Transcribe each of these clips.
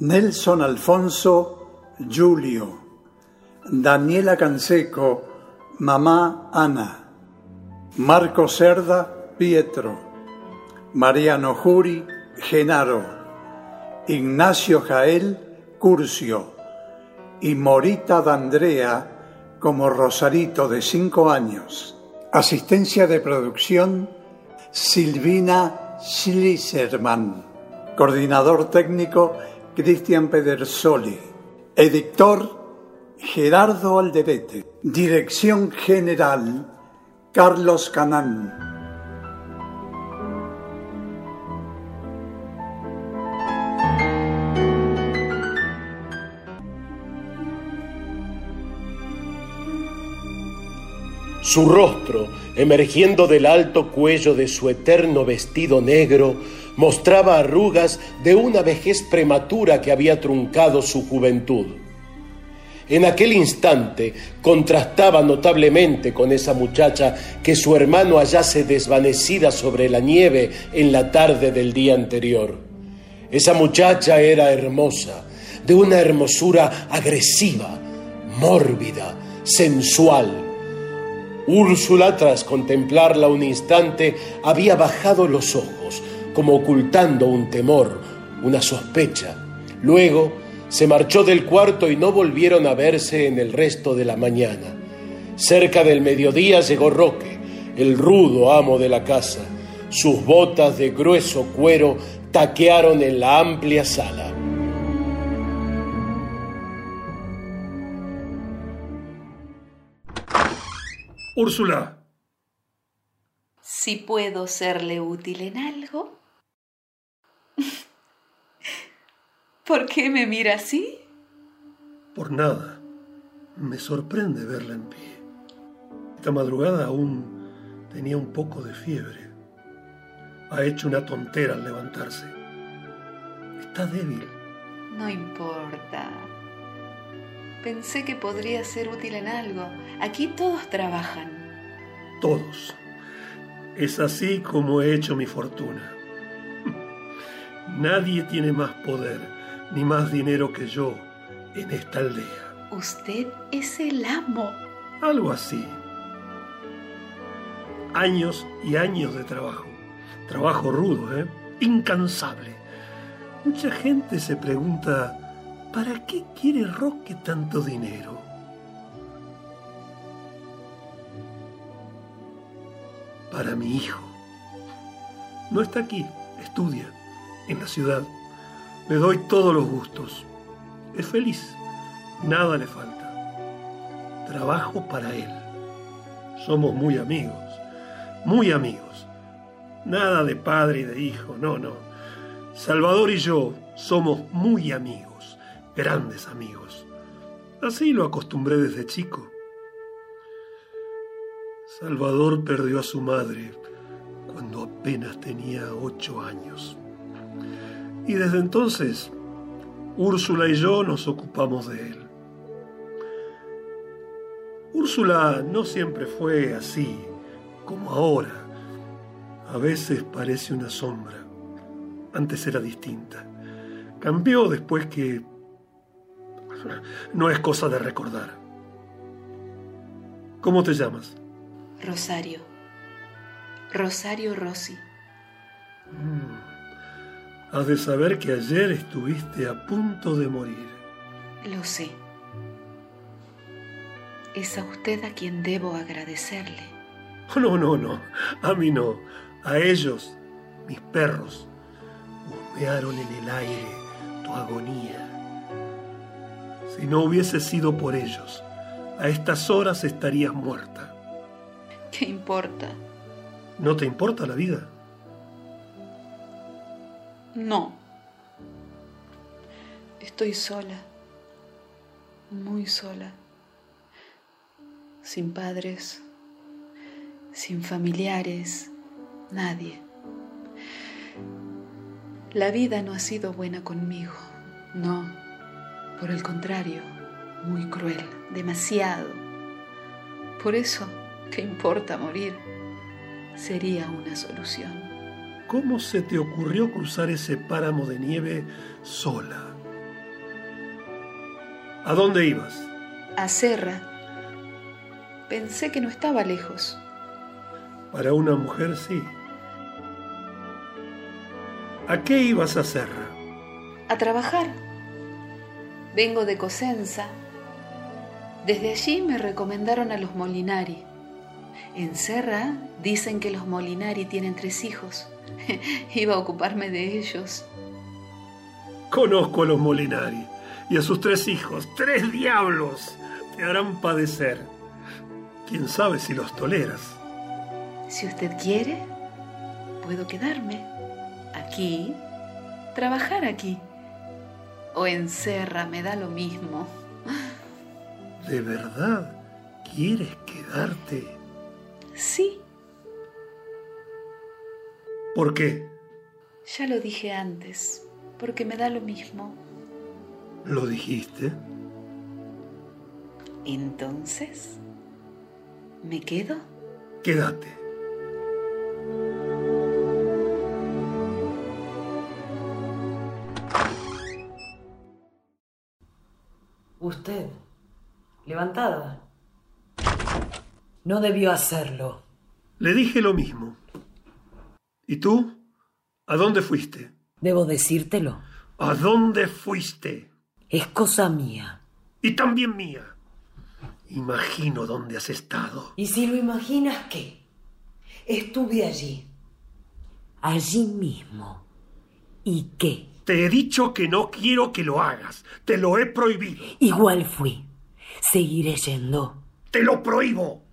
Nelson Alfonso, Julio, Daniela Canseco, Mamá Ana, Marco Cerda, Pietro, Mariano Juri, Genaro, Ignacio Jael, Curcio y Morita D'Andrea como Rosarito de cinco años. Asistencia de producción Silvina Schliserman. Coordinador técnico Cristian Pedersoli. Editor Gerardo Alderete. Dirección general Carlos Canán. Su rostro, emergiendo del alto cuello de su eterno vestido negro, mostraba arrugas de una vejez prematura que había truncado su juventud. En aquel instante contrastaba notablemente con esa muchacha que su hermano hallase desvanecida sobre la nieve en la tarde del día anterior. Esa muchacha era hermosa, de una hermosura agresiva, mórbida, sensual. Úrsula, tras contemplarla un instante, había bajado los ojos, como ocultando un temor, una sospecha. Luego se marchó del cuarto y no volvieron a verse en el resto de la mañana. Cerca del mediodía llegó Roque, el rudo amo de la casa. Sus botas de grueso cuero taquearon en la amplia sala. Úrsula, Si puedo serle útil en algo. ¿Por qué me mira así? por nada. Me sorprende verla en pie. Esta madrugada aún tenía un poco de fiebre. Ha hecho una tontera al levantarse. Está débil. No importa. Pensé que podría ser útil en algo. Aquí todos trabajan. Todos. Es así como he hecho mi fortuna. Nadie tiene más poder ni más dinero que yo en esta aldea. Usted es el amo. Algo así. Años y años de trabajo. Trabajo rudo, ¿eh? Incansable. Mucha gente se pregunta, ¿para qué quiere Roque tanto dinero? Para mi hijo. No está aquí, estudia, en la ciudad. Le doy todos los gustos. Es feliz, nada le falta. Trabajo para él. Somos muy amigos, muy amigos. Nada de padre y de hijo, no, no. Salvador y yo somos muy amigos, grandes amigos. Así lo acostumbré desde chico. Salvador perdió a su madre cuando apenas tenía ocho años. Y desde entonces, Úrsula y yo nos ocupamos de él. Úrsula no siempre fue así, como ahora. A veces parece una sombra. Antes era distinta. Cambió después que... No es cosa de recordar. ¿Cómo te llamas? Rosario. Rosario Rossi. Has de saber que ayer estuviste a punto de morir. Lo sé. Es a usted a quien debo agradecerle. No, no, no. A mí no. A ellos, mis perros, humearon en el aire tu agonía. Si no hubiese sido por ellos, a estas horas estarías muerta. ¿Qué importa? ¿No te importa la vida? No. Estoy sola. Muy sola. Sin padres. Sin familiares. Nadie. La vida no ha sido buena conmigo. No. Por el contrario, muy cruel. Demasiado. Por eso, ¿qué importa morir? Sería una solución. ¿Cómo se te ocurrió cruzar ese páramo de nieve sola? ¿A dónde ibas? A Serra. Pensé que no estaba lejos. Para una mujer sí. ¿A qué ibas a Serra? A trabajar. Vengo de Cosenza. Desde allí me recomendaron a los Molinari. En Serra dicen que los Molinari tienen tres hijos. Iba a ocuparme de ellos. Conozco a los Molinari y a sus tres hijos. ¡Tres diablos! Te harán padecer. ¿Quién sabe si los toleras? Si usted quiere, puedo quedarme aquí, trabajar aquí. O en Serra, me da lo mismo. ¿De verdad quieres quedarte? Sí. ¿Por qué? Ya lo dije antes, porque me da lo mismo. ¿Lo dijiste? Entonces, ¿me quedo? Quédate. Usted, levantada. No debió hacerlo. Le dije lo mismo. ¿Y tú? ¿A dónde fuiste? ¿Debo decírtelo? ¿A dónde fuiste? Es cosa mía. Y también mía. Imagino dónde has estado. ¿Y si lo imaginas qué? Estuve allí. Allí mismo. ¿Y qué? Te he dicho que no quiero que lo hagas. Te lo he prohibido. Igual fui. Seguiré yendo. Te lo prohíbo.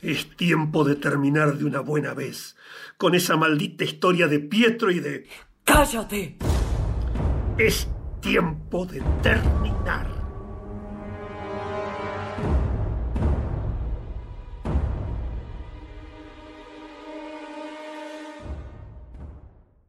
Es tiempo de terminar de una buena vez con esa maldita historia de Pietro y de... ¡Cállate! Es tiempo de terminar.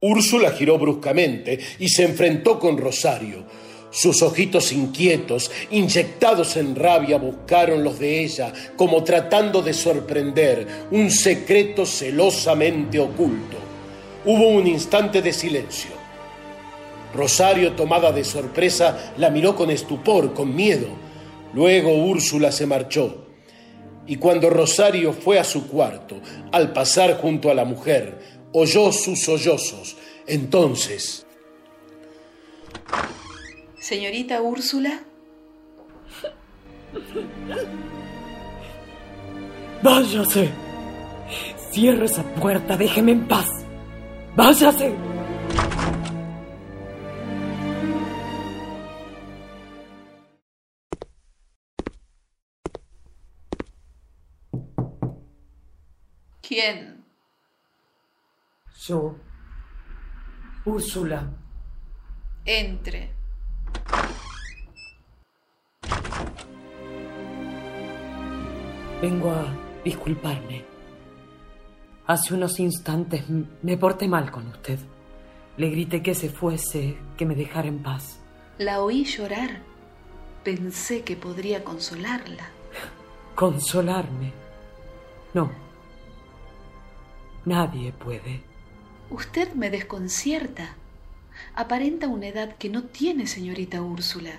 Úrsula giró bruscamente y se enfrentó con Rosario. Sus ojitos inquietos, inyectados en rabia, buscaron los de ella, como tratando de sorprender un secreto celosamente oculto. Hubo un instante de silencio. Rosario, tomada de sorpresa, la miró con estupor, con miedo. Luego Úrsula se marchó. Y cuando Rosario fue a su cuarto, al pasar junto a la mujer, oyó sus sollozos. Entonces... Señorita Úrsula. Váyase. Cierre esa puerta, déjeme en paz. Váyase. ¿Quién? Yo. Úrsula. Entre. Vengo a disculparme. Hace unos instantes me porté mal con usted. Le grité que se fuese, que me dejara en paz. La oí llorar. Pensé que podría consolarla. ¿Consolarme? No. Nadie puede. Usted me desconcierta. Aparenta una edad que no tiene, señorita Úrsula.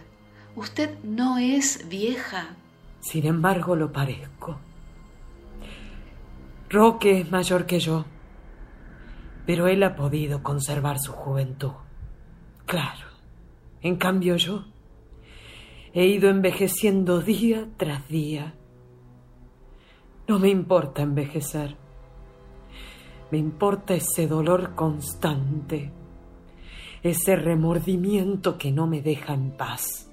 Usted no es vieja. Sin embargo, lo parezco. Roque es mayor que yo, pero él ha podido conservar su juventud. Claro. En cambio yo he ido envejeciendo día tras día. No me importa envejecer. Me importa ese dolor constante, ese remordimiento que no me deja en paz.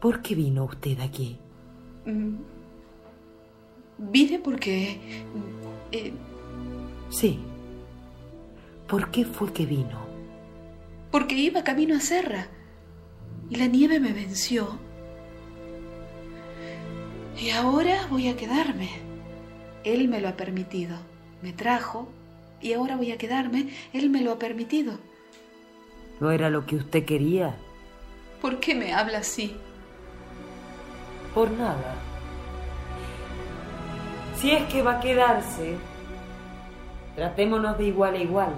¿Por qué vino usted aquí? Mm. Vine porque... eh, Sí. ¿Por qué fue que vino? porque iba camino a Serra y la nieve me venció. Y ahora voy a quedarme. Él me lo ha permitido. Me trajo y ahora voy a quedarme. Él me lo ha permitido. ¿No era lo que usted quería? ¿Por qué me habla así? Por nada. Si es que va a quedarse, tratémonos de igual a igual.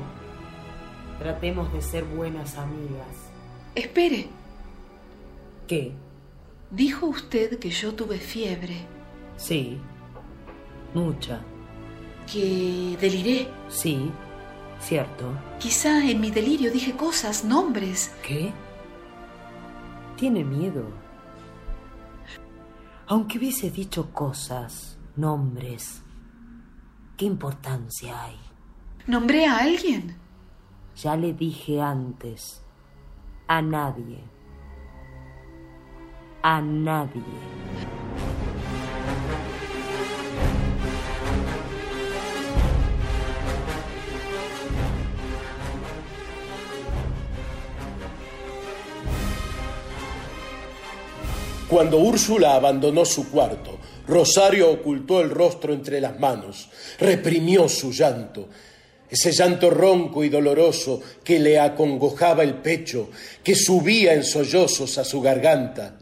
Tratemos de ser buenas amigas. Espere, ¿Qué? dijo usted que yo tuve fiebre, Sí. Mucha. que deliré. Sí. Cierto. Quizá en mi delirio dije cosas, nombres. ¿Qué? Tiene miedo. Aunque hubiese dicho cosas, nombres, ¿qué importancia hay? ¿Nombré a alguien? Ya le dije antes, a nadie. A nadie. Cuando Úrsula abandonó su cuarto, Rosario ocultó el rostro entre las manos, reprimió su llanto, ese llanto ronco y doloroso que le acongojaba el pecho, que subía en sollozos a su garganta.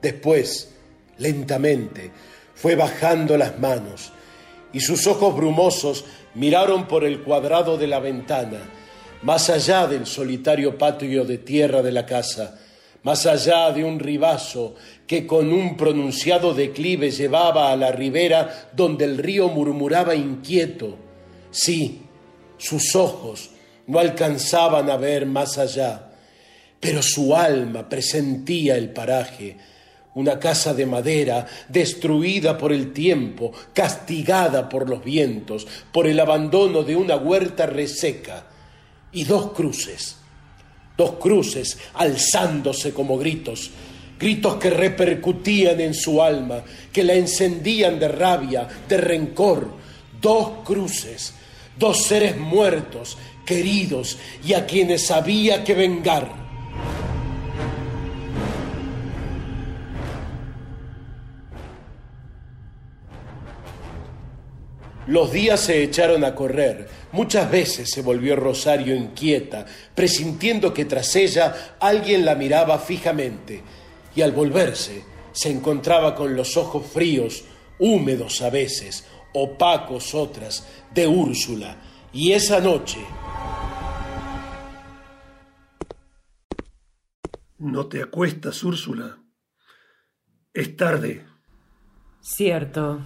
Después, lentamente, fue bajando las manos y sus ojos brumosos miraron por el cuadrado de la ventana, más allá del solitario patio de tierra de la casa, más allá de un ribazo que con un pronunciado declive llevaba a la ribera donde el río murmuraba inquieto. Sí, sus ojos no alcanzaban a ver más allá, pero su alma presentía el paraje, una casa de madera destruida por el tiempo, castigada por los vientos, por el abandono de una huerta reseca, y dos cruces, dos cruces alzándose como gritos, gritos que repercutían en su alma, que la encendían de rabia, de rencor, dos cruces, dos seres muertos, queridos y a quienes había que vengar. Los días se echaron a correr. Muchas veces se volvió Rosario inquieta, presintiendo que tras ella alguien la miraba fijamente. Y al volverse, se encontraba con los ojos fríos, húmedos a veces, opacos otras, de Úrsula. Y esa noche, No te acuestas, Úrsula. Es tarde. Cierto.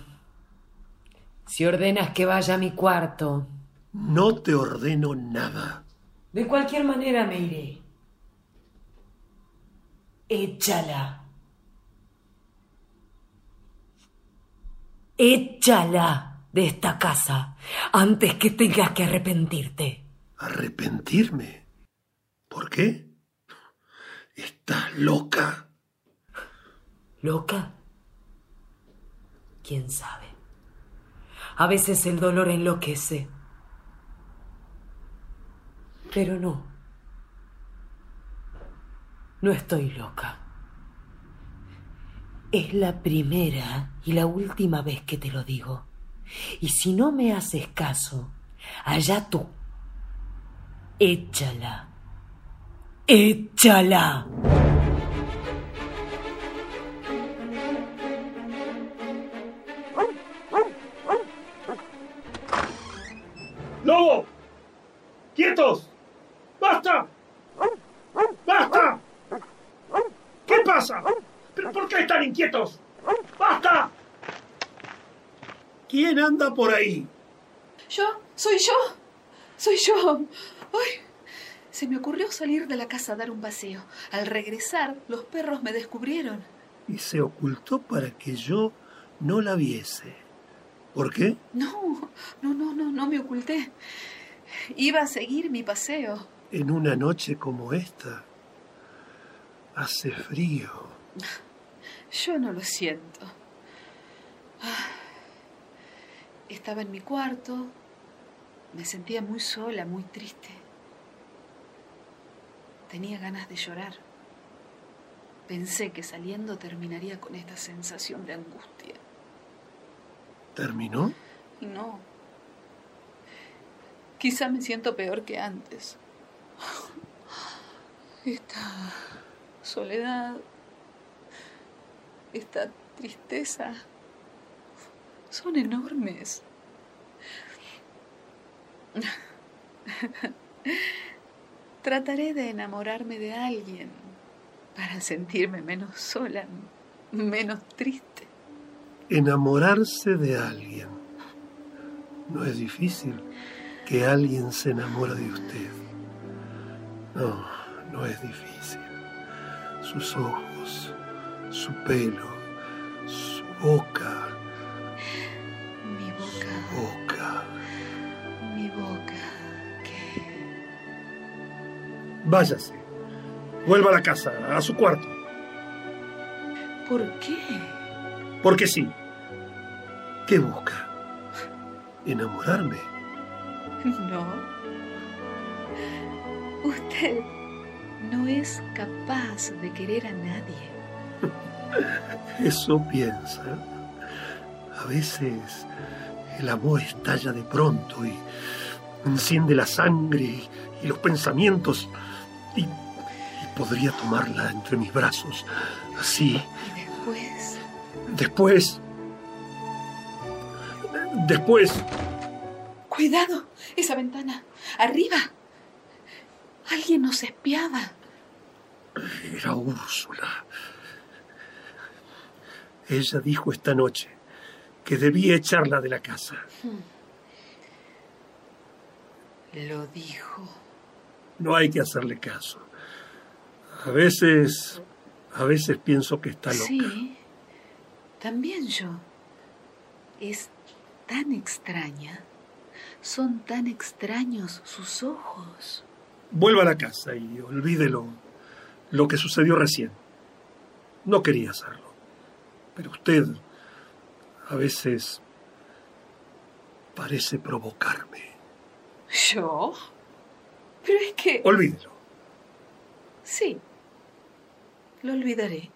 Si ordenas que vaya a mi cuarto, No te ordeno nada. de cualquier manera me iré. Échala. Échala de esta casa antes que tengas que arrepentirte. ¿Arrepentirme? ¿Por qué? ¿Estás loca? ¿Loca? ¿Quién sabe? A veces el dolor enloquece. Pero no. No estoy loca. Es la primera y la última vez que te lo digo. Y si no me haces caso, allá tú. Échala. Échala. ¡Basta! ¿Quién anda por ahí? ¿Yo? ¿Soy yo? ¿Soy yo? Ay, Se me ocurrió salir de la casa a dar un paseo. Al regresar, los perros me descubrieron. Y se ocultó para que yo no la viese. ¿Por qué? No, no, no, no, no me oculté. Iba a seguir mi paseo. En una noche como esta, hace frío. Yo no lo siento. Estaba en mi cuarto, me sentía muy sola, muy triste. Tenía ganas de llorar. Pensé que saliendo terminaría con esta sensación de angustia. ¿Terminó? No. Quizá me siento peor que antes. Esta soledad, esta tristeza son enormes. Trataré de enamorarme de alguien para sentirme menos sola, menos triste. Enamorarse de alguien. No es difícil que alguien se enamore de usted. No, no es difícil. Sus ojos, su pelo, su boca. Mi boca. Su boca. Mi boca. ¿Qué? Váyase. Vuelva a la casa, a su cuarto. ¿Por qué? Porque sí. ¿Qué busca? ¿Enamorarme? No. Usted no es capaz de querer a nadie. Eso piensa. A veces el amor estalla de pronto y enciende la sangre y los pensamientos y, y podría tomarla entre mis brazos. Así. Y después, Después... Después... cuidado, esa ventana. Arriba. Alguien nos espiaba. Era Úrsula. Ella dijo esta noche que debía echarla de la casa. Lo dijo. No hay que hacerle caso. A veces, a veces pienso que está loca. Sí, también yo. Es tan extraña. Son tan extraños sus ojos. Vuelva a la casa y olvídelo lo que sucedió recién. No quería hacerlo. Pero usted a veces parece provocarme. ¿Yo? Pero es que... Olvídelo. Sí, lo olvidaré.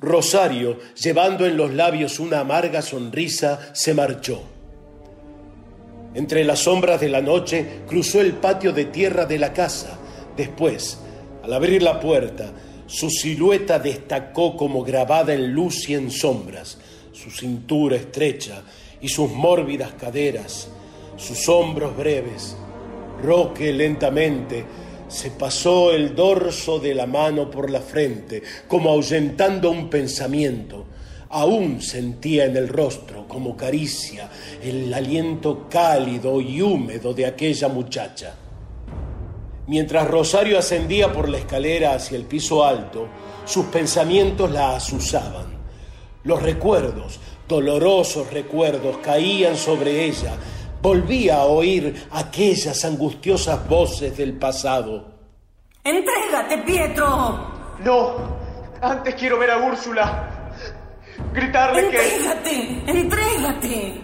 Rosario, llevando en los labios una amarga sonrisa, se marchó. Entre las sombras de la noche cruzó el patio de tierra de la casa. Después, al abrir la puerta, su silueta destacó como grabada en luz y en sombras, su cintura estrecha y sus mórbidas caderas, sus hombros breves. Roque lentamente se pasó el dorso de la mano por la frente, como ahuyentando un pensamiento. Aún sentía en el rostro, como caricia, el aliento cálido y húmedo de aquella muchacha. Mientras Rosario ascendía por la escalera hacia el piso alto, sus pensamientos la asusaban. Los recuerdos, dolorosos recuerdos, caían sobre ella. Volvía a oír aquellas angustiosas voces del pasado. ¡Entrégate, Pietro! No, antes quiero ver a Úrsula. Gritarle que... ¡Entrégate! ¡Entrégate!